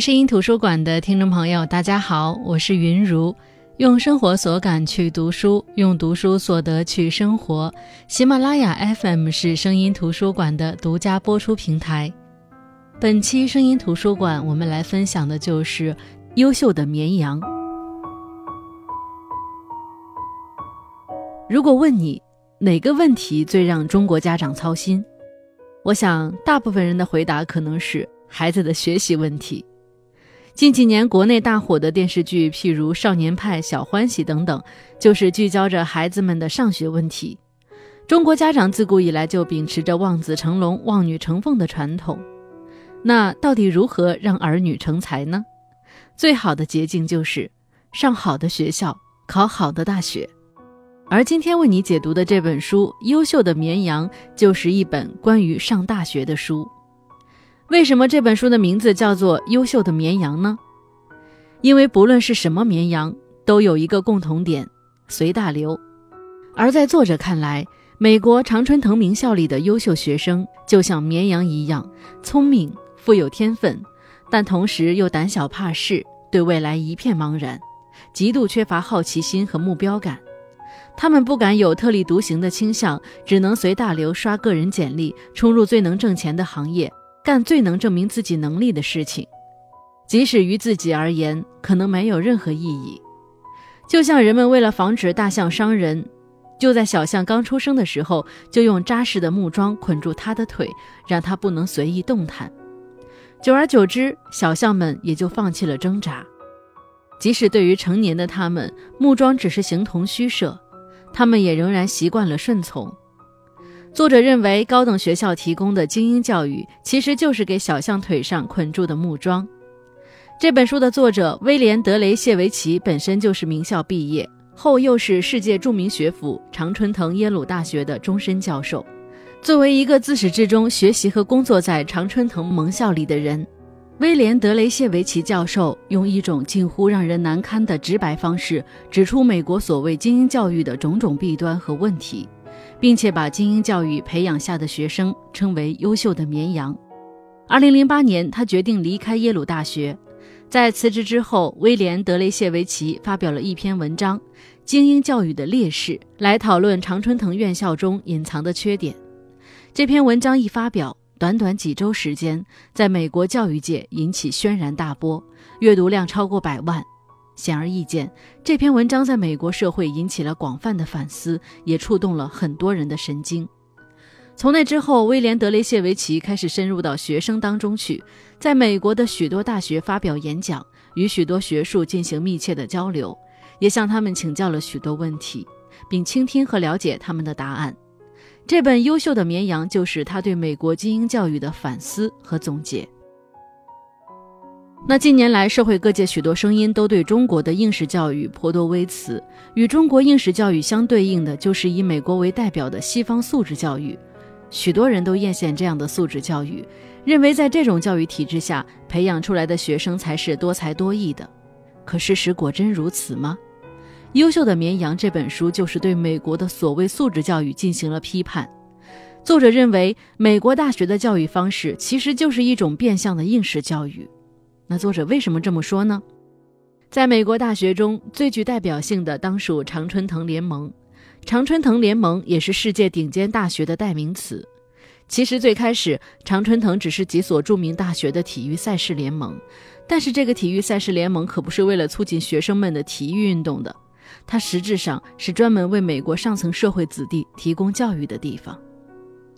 声音图书馆的听众朋友，大家好，我是云如。用生活所感去读书，用读书所得去生活。喜马拉雅 FM 是声音图书馆的独家播出平台。本期声音图书馆，我们来分享的就是优秀的绵羊。如果问你哪个问题最让中国家长操心，我想大部分人的回答可能是孩子的学习问题。近几年国内大火的电视剧，譬如《少年派》《小欢喜》等等，就是聚焦着孩子们的上学问题。中国家长自古以来就秉持着望子成龙、望女成凤的传统。那到底如何让儿女成才呢？最好的捷径就是上好的学校，考好的大学。而今天为你解读的这本书《优秀的绵羊》，就是一本关于上大学的书。为什么这本书的名字叫做《优秀的绵羊》呢？因为不论是什么绵羊，都有一个共同点：随大流。而在作者看来，美国常春藤名校里的优秀学生就像绵羊一样，聪明、富有天分，但同时又胆小怕事，对未来一片茫然，极度缺乏好奇心和目标感。他们不敢有特立独行的倾向，只能随大流刷个人简历，冲入最能挣钱的行业。干最能证明自己能力的事情，即使于自己而言，可能没有任何意义。就像人们为了防止大象伤人，就在小象刚出生的时候，就用扎实的木桩捆住它的腿，让它不能随意动弹。久而久之，小象们也就放弃了挣扎。即使对于成年的他们，木桩只是形同虚设，他们也仍然习惯了顺从。作者认为，高等学校提供的精英教育其实就是给小象腿上捆住的木桩。这本书的作者威廉·德雷谢维奇本身就是名校毕业，后又是世界著名学府常春藤耶鲁大学的终身教授。作为一个自始至终学习和工作在常春藤盟校里的人，威廉·德雷谢维奇教授用一种近乎让人难堪的直白方式，指出美国所谓精英教育的种种弊端和问题。并且把精英教育培养下的学生称为优秀的绵羊。二零零八年，他决定离开耶鲁大学。在辞职之后，威廉·德雷谢维奇发表了一篇文章《精英教育的劣势》，来讨论常春藤院校中隐藏的缺点。这篇文章一发表，短短几周时间，在美国教育界引起轩然大波，阅读量超过百万。显而易见，这篇文章在美国社会引起了广泛的反思，也触动了很多人的神经。从那之后，威廉·德雷谢维奇开始深入到学生当中去，在美国的许多大学发表演讲，与许多学术进行密切的交流，也向他们请教了许多问题，并倾听和了解他们的答案。这本《优秀的绵羊》就是他对美国精英教育的反思和总结。那近年来，社会各界许多声音都对中国的应试教育颇多微词。与中国应试教育相对应的，就是以美国为代表的西方素质教育。许多人都艳羡这样的素质教育，认为在这种教育体制下培养出来的学生才是多才多艺的。可事实果真如此吗？《优秀的绵羊》这本书就是对美国的所谓素质教育进行了批判。作者认为，美国大学的教育方式其实就是一种变相的应试教育。那作者为什么这么说呢？在美国大学中最具代表性的当属常春藤联盟，常春藤联盟也是世界顶尖大学的代名词。其实最开始，常春藤只是几所著名大学的体育赛事联盟，但是这个体育赛事联盟可不是为了促进学生们的体育运动的，它实质上是专门为美国上层社会子弟提供教育的地方。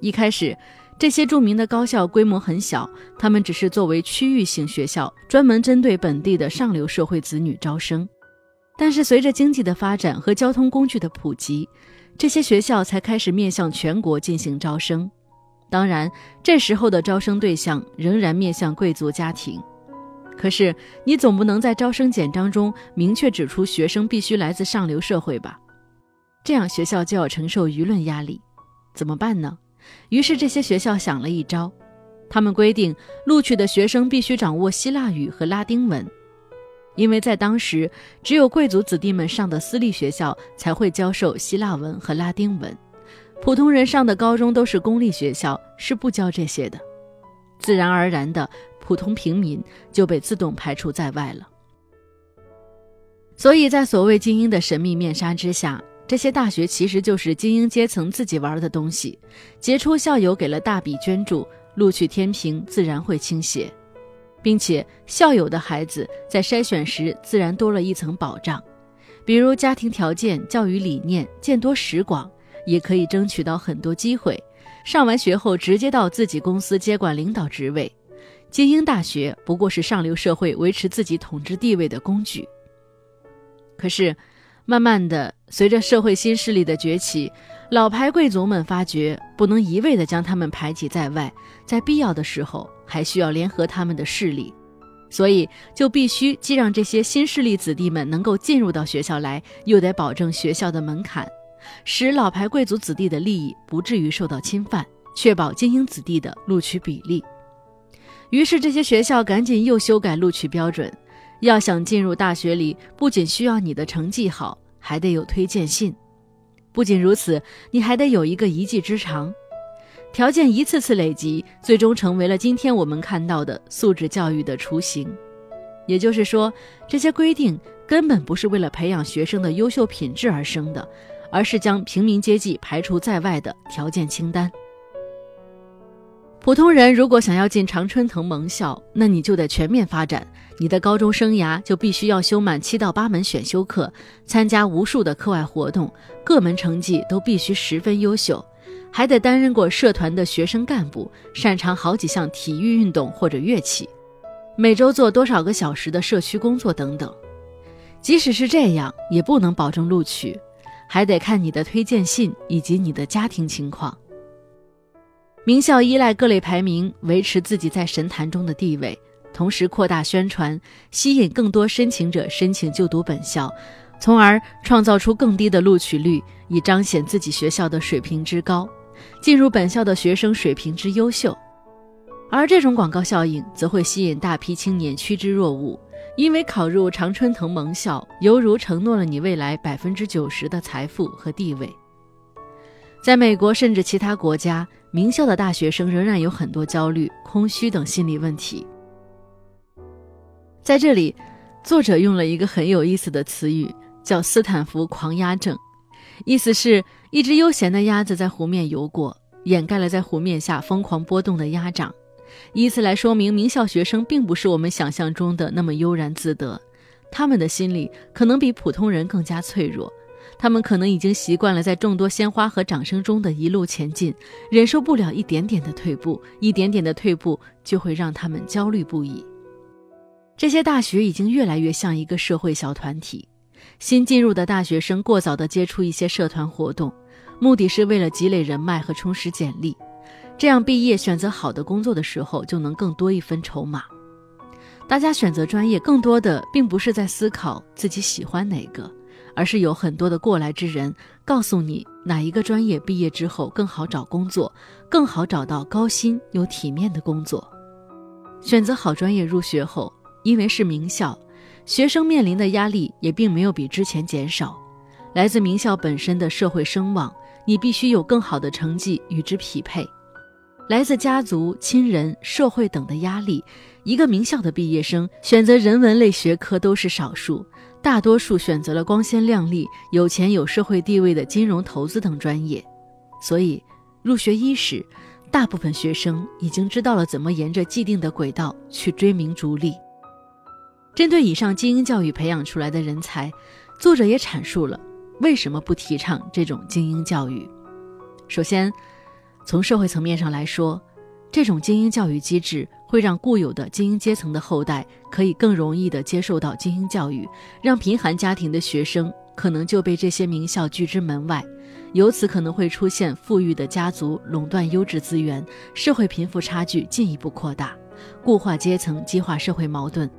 一开始。这些著名的高校规模很小，他们只是作为区域性学校，专门针对本地的上流社会子女招生。但是随着经济的发展和交通工具的普及，这些学校才开始面向全国进行招生。当然，这时候的招生对象仍然面向贵族家庭。可是，你总不能在招生简章中明确指出学生必须来自上流社会吧？这样学校就要承受舆论压力，怎么办呢？于是，这些学校想了一招，他们规定录取的学生必须掌握希腊语和拉丁文，因为在当时，只有贵族子弟们上的私立学校才会教授希腊文和拉丁文，普通人上的高中都是公立学校，是不教这些的。自然而然的，普通平民就被自动排除在外了。所以在所谓精英的神秘面纱之下，这些大学其实就是精英阶层自己玩的东西。杰出校友给了大笔捐助，录取天平自然会倾斜，并且校友的孩子在筛选时自然多了一层保障，比如家庭条件、教育理念见多识广，也可以争取到很多机会。上完学后直接到自己公司接管领导职位，精英大学不过是上流社会维持自己统治地位的工具。可是，慢慢的，随着社会新势力的崛起，老牌贵族们发觉不能一味的将他们排挤在外，在必要的时候还需要联合他们的势力，所以就必须既让这些新势力子弟们能够进入到学校来，又得保证学校的门槛。使老牌贵族子弟的利益不至于受到侵犯，确保精英子弟的录取比例。于是，这些学校赶紧又修改录取标准。要想进入大学里，不仅需要你的成绩好，还得有推荐信。不仅如此，你还得有一个一技之长。条件一次次累积，最终成为了今天我们看到的素质教育的雏形。也就是说，这些规定根本不是为了培养学生的优秀品质而生的。而是将平民阶级排除在外的条件清单。普通人如果想要进常春藤盟校，那你就得全面发展。你的高中生涯就必须要修满七到八门选修课，参加无数的课外活动，各门成绩都必须十分优秀，还得担任过社团的学生干部，擅长好几项体育运动或者乐器，每周做多少个小时的社区工作等等。即使是这样，也不能保证录取。还得看你的推荐信以及你的家庭情况。名校依赖各类排名维持自己在神坛中的地位，同时扩大宣传，吸引更多申请者申请就读本校，从而创造出更低的录取率，以彰显自己学校的水平之高，进入本校的学生水平之优秀。而这种广告效应则会吸引大批青年趋之若鹜。因为考入常春藤盟校，犹如承诺了你未来百分之九十的财富和地位。在美国甚至其他国家，名校的大学生仍然有很多焦虑、空虚等心理问题。在这里，作者用了一个很有意思的词语，叫“斯坦福狂鸭症”，意思是一只悠闲的鸭子在湖面游过，掩盖了在湖面下疯狂波动的鸭掌。以此来说明，名校学生并不是我们想象中的那么悠然自得，他们的心理可能比普通人更加脆弱，他们可能已经习惯了在众多鲜花和掌声中的一路前进，忍受不了一点点的退步，一点点的退步就会让他们焦虑不已。这些大学已经越来越像一个社会小团体，新进入的大学生过早的接触一些社团活动，目的是为了积累人脉和充实简历。这样毕业选择好的工作的时候，就能更多一分筹码。大家选择专业，更多的并不是在思考自己喜欢哪个，而是有很多的过来之人告诉你哪一个专业毕业之后更好找工作，更好找到高薪又体面的工作。选择好专业入学后，因为是名校，学生面临的压力也并没有比之前减少。来自名校本身的社会声望，你必须有更好的成绩与之匹配。来自家族、亲人、社会等的压力，一个名校的毕业生选择人文类学科都是少数，大多数选择了光鲜亮丽、有钱有社会地位的金融投资等专业。所以，入学伊始，大部分学生已经知道了怎么沿着既定的轨道去追名逐利。针对以上精英教育培养出来的人才，作者也阐述了为什么不提倡这种精英教育。首先，从社会层面上来说，这种精英教育机制会让固有的精英阶层的后代可以更容易地接受到精英教育，让贫寒家庭的学生可能就被这些名校拒之门外，由此可能会出现富裕的家族垄断优质资源，社会贫富差距进一步扩大，固化阶层，激化社会矛盾。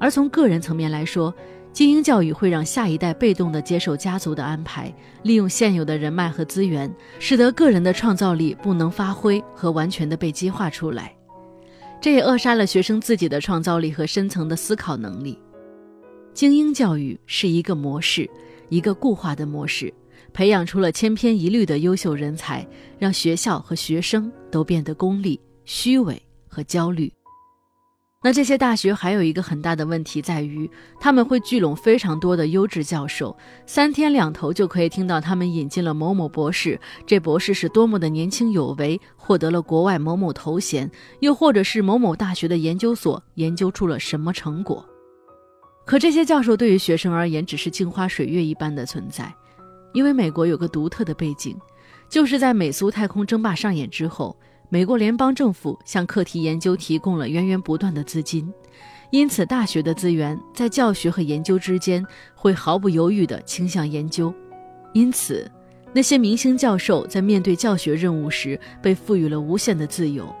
而从个人层面来说，精英教育会让下一代被动地接受家族的安排，利用现有的人脉和资源，使得个人的创造力不能发挥和完全的被激化出来。这也扼杀了学生自己的创造力和深层的思考能力。精英教育是一个模式，一个固化的模式，培养出了千篇一律的优秀人才，让学校和学生都变得功利、虚伪和焦虑。那这些大学还有一个很大的问题在于，他们会聚拢非常多的优质教授，三天两头就可以听到他们引进了某某博士，这博士是多么的年轻有为，获得了国外某某头衔，又或者是某某大学的研究所研究出了什么成果。可这些教授对于学生而言，只是镜花水月一般的存在，因为美国有个独特的背景，就是在美苏太空争霸上演之后。美国联邦政府向课题研究提供了源源不断的资金，因此大学的资源在教学和研究之间会毫不犹豫地倾向研究。因此，那些明星教授在面对教学任务时被赋予了无限的自由，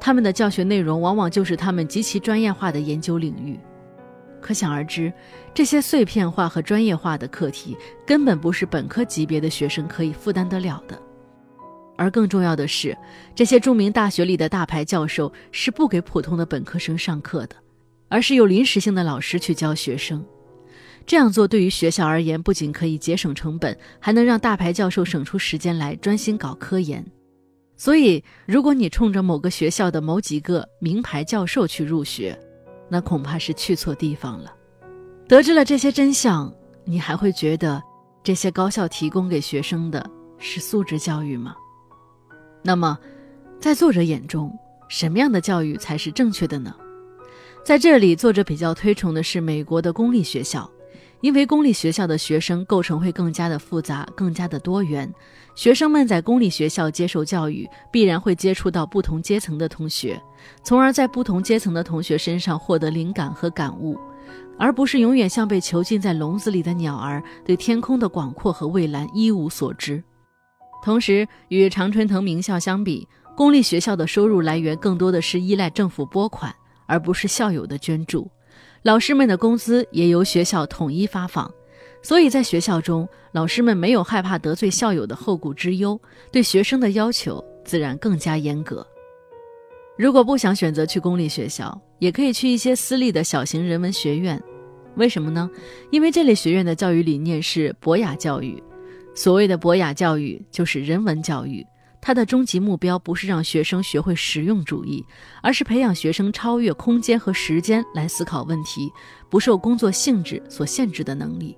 他们的教学内容往往就是他们极其专业化的研究领域。可想而知，这些碎片化和专业化的课题根本不是本科级别的学生可以负担得了的。而更重要的是，这些著名大学里的大牌教授是不给普通的本科生上课的，而是由临时性的老师去教学生。这样做对于学校而言，不仅可以节省成本，还能让大牌教授省出时间来专心搞科研。所以，如果你冲着某个学校的某几个名牌教授去入学，那恐怕是去错地方了。得知了这些真相，你还会觉得这些高校提供给学生的是素质教育吗？那么，在作者眼中，什么样的教育才是正确的呢？在这里，作者比较推崇的是美国的公立学校，因为公立学校的学生构成会更加的复杂，更加的多元。学生们在公立学校接受教育，必然会接触到不同阶层的同学，从而在不同阶层的同学身上获得灵感和感悟，而不是永远像被囚禁在笼子里的鸟儿，对天空的广阔和蔚蓝一无所知。同时，与常春藤名校相比，公立学校的收入来源更多的是依赖政府拨款，而不是校友的捐助。老师们的工资也由学校统一发放，所以在学校中，老师们没有害怕得罪校友的后顾之忧，对学生的要求自然更加严格。如果不想选择去公立学校，也可以去一些私立的小型人文学院。为什么呢？因为这类学院的教育理念是博雅教育。所谓的博雅教育就是人文教育，它的终极目标不是让学生学会实用主义，而是培养学生超越空间和时间来思考问题，不受工作性质所限制的能力。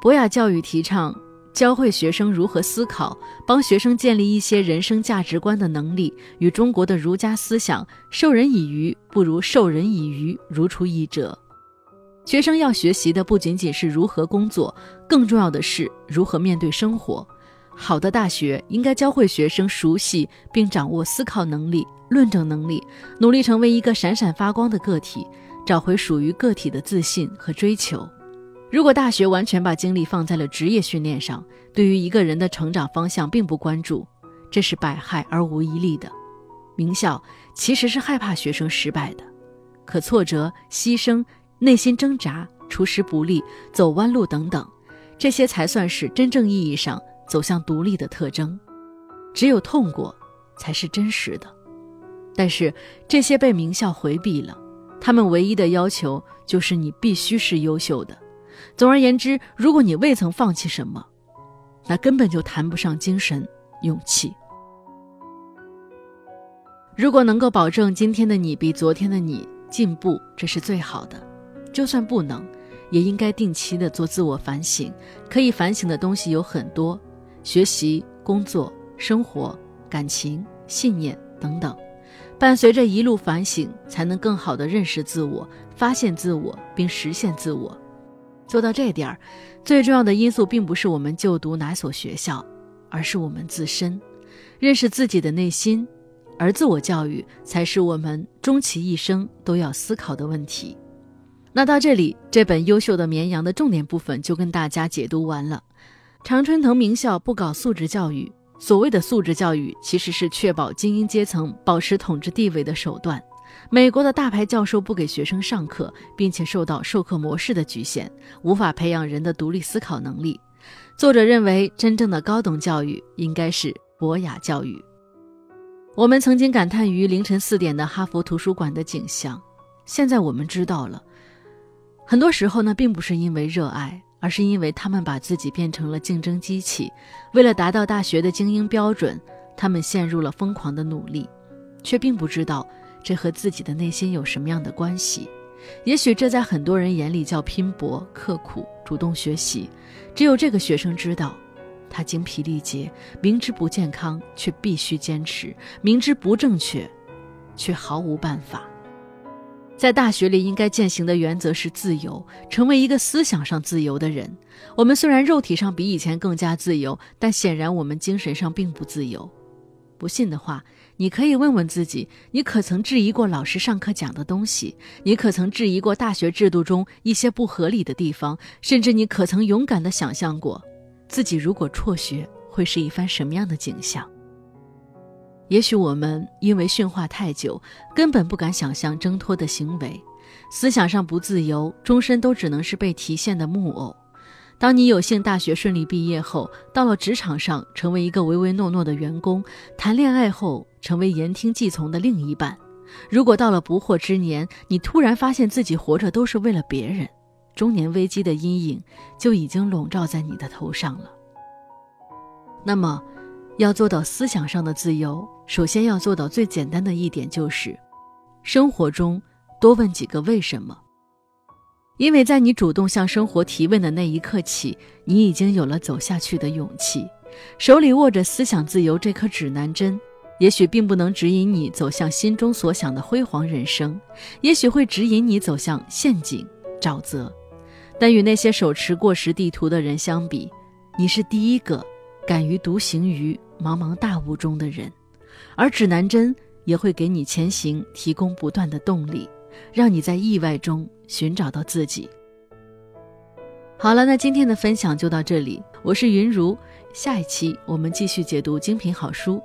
博雅教育提倡教会学生如何思考，帮学生建立一些人生价值观的能力，与中国的儒家思想“授人以鱼，不如授人以渔”如出一辙。学生要学习的不仅仅是如何工作，更重要的是如何面对生活。好的大学应该教会学生熟悉并掌握思考能力、论证能力，努力成为一个闪闪发光的个体，找回属于个体的自信和追求。如果大学完全把精力放在了职业训练上，对于一个人的成长方向并不关注，这是百害而无一利的。名校其实是害怕学生失败的，可挫折、牺牲。内心挣扎、出师不利、走弯路等等，这些才算是真正意义上走向独立的特征。只有痛过，才是真实的。但是这些被名校回避了，他们唯一的要求就是你必须是优秀的。总而言之，如果你未曾放弃什么，那根本就谈不上精神勇气。如果能够保证今天的你比昨天的你进步，这是最好的。就算不能，也应该定期的做自我反省。可以反省的东西有很多，学习、工作、生活、感情、信念等等。伴随着一路反省，才能更好的认识自我、发现自我并实现自我。做到这点儿，最重要的因素并不是我们就读哪所学校，而是我们自身认识自己的内心。而自我教育才是我们终其一生都要思考的问题。那到这里，这本优秀的绵羊的重点部分就跟大家解读完了。常春藤名校不搞素质教育，所谓的素质教育其实是确保精英阶层保持统治地位的手段。美国的大牌教授不给学生上课，并且受到授课模式的局限，无法培养人的独立思考能力。作者认为，真正的高等教育应该是博雅教育。我们曾经感叹于凌晨四点的哈佛图书馆的景象，现在我们知道了。很多时候呢，并不是因为热爱，而是因为他们把自己变成了竞争机器。为了达到大学的精英标准，他们陷入了疯狂的努力，却并不知道这和自己的内心有什么样的关系？也许这在很多人眼里叫拼搏、刻苦、主动学习，只有这个学生知道，他精疲力竭，明知不健康却必须坚持，明知不正确，却毫无办法。在大学里应该践行的原则是自由，成为一个思想上自由的人。我们虽然肉体上比以前更加自由，但显然我们精神上并不自由。不信的话，你可以问问自己：你可曾质疑过老师上课讲的东西？你可曾质疑过大学制度中一些不合理的地方？甚至你可曾勇敢地想象过，自己如果辍学会是一番什么样的景象？也许我们因为驯化太久，根本不敢想象挣脱的行为，思想上不自由，终身都只能是被提现的木偶。当你有幸大学顺利毕业后，到了职场上成为一个唯唯诺诺的员工，谈恋爱后成为言听计从的另一半，如果到了不惑之年，你突然发现自己活着都是为了别人，中年危机的阴影就已经笼罩在你的头上了。那么，要做到思想上的自由。首先要做到最简单的一点就是，生活中多问几个为什么。因为在你主动向生活提问的那一刻起，你已经有了走下去的勇气。手里握着思想自由这颗指南针，也许并不能指引你走向心中所想的辉煌人生，也许会指引你走向陷阱沼泽。但与那些手持过时地图的人相比，你是第一个敢于独行于茫茫大雾中的人。而指南针也会给你前行提供不断的动力，让你在意外中寻找到自己。好了，那今天的分享就到这里，我是云如，下一期我们继续解读精品好书，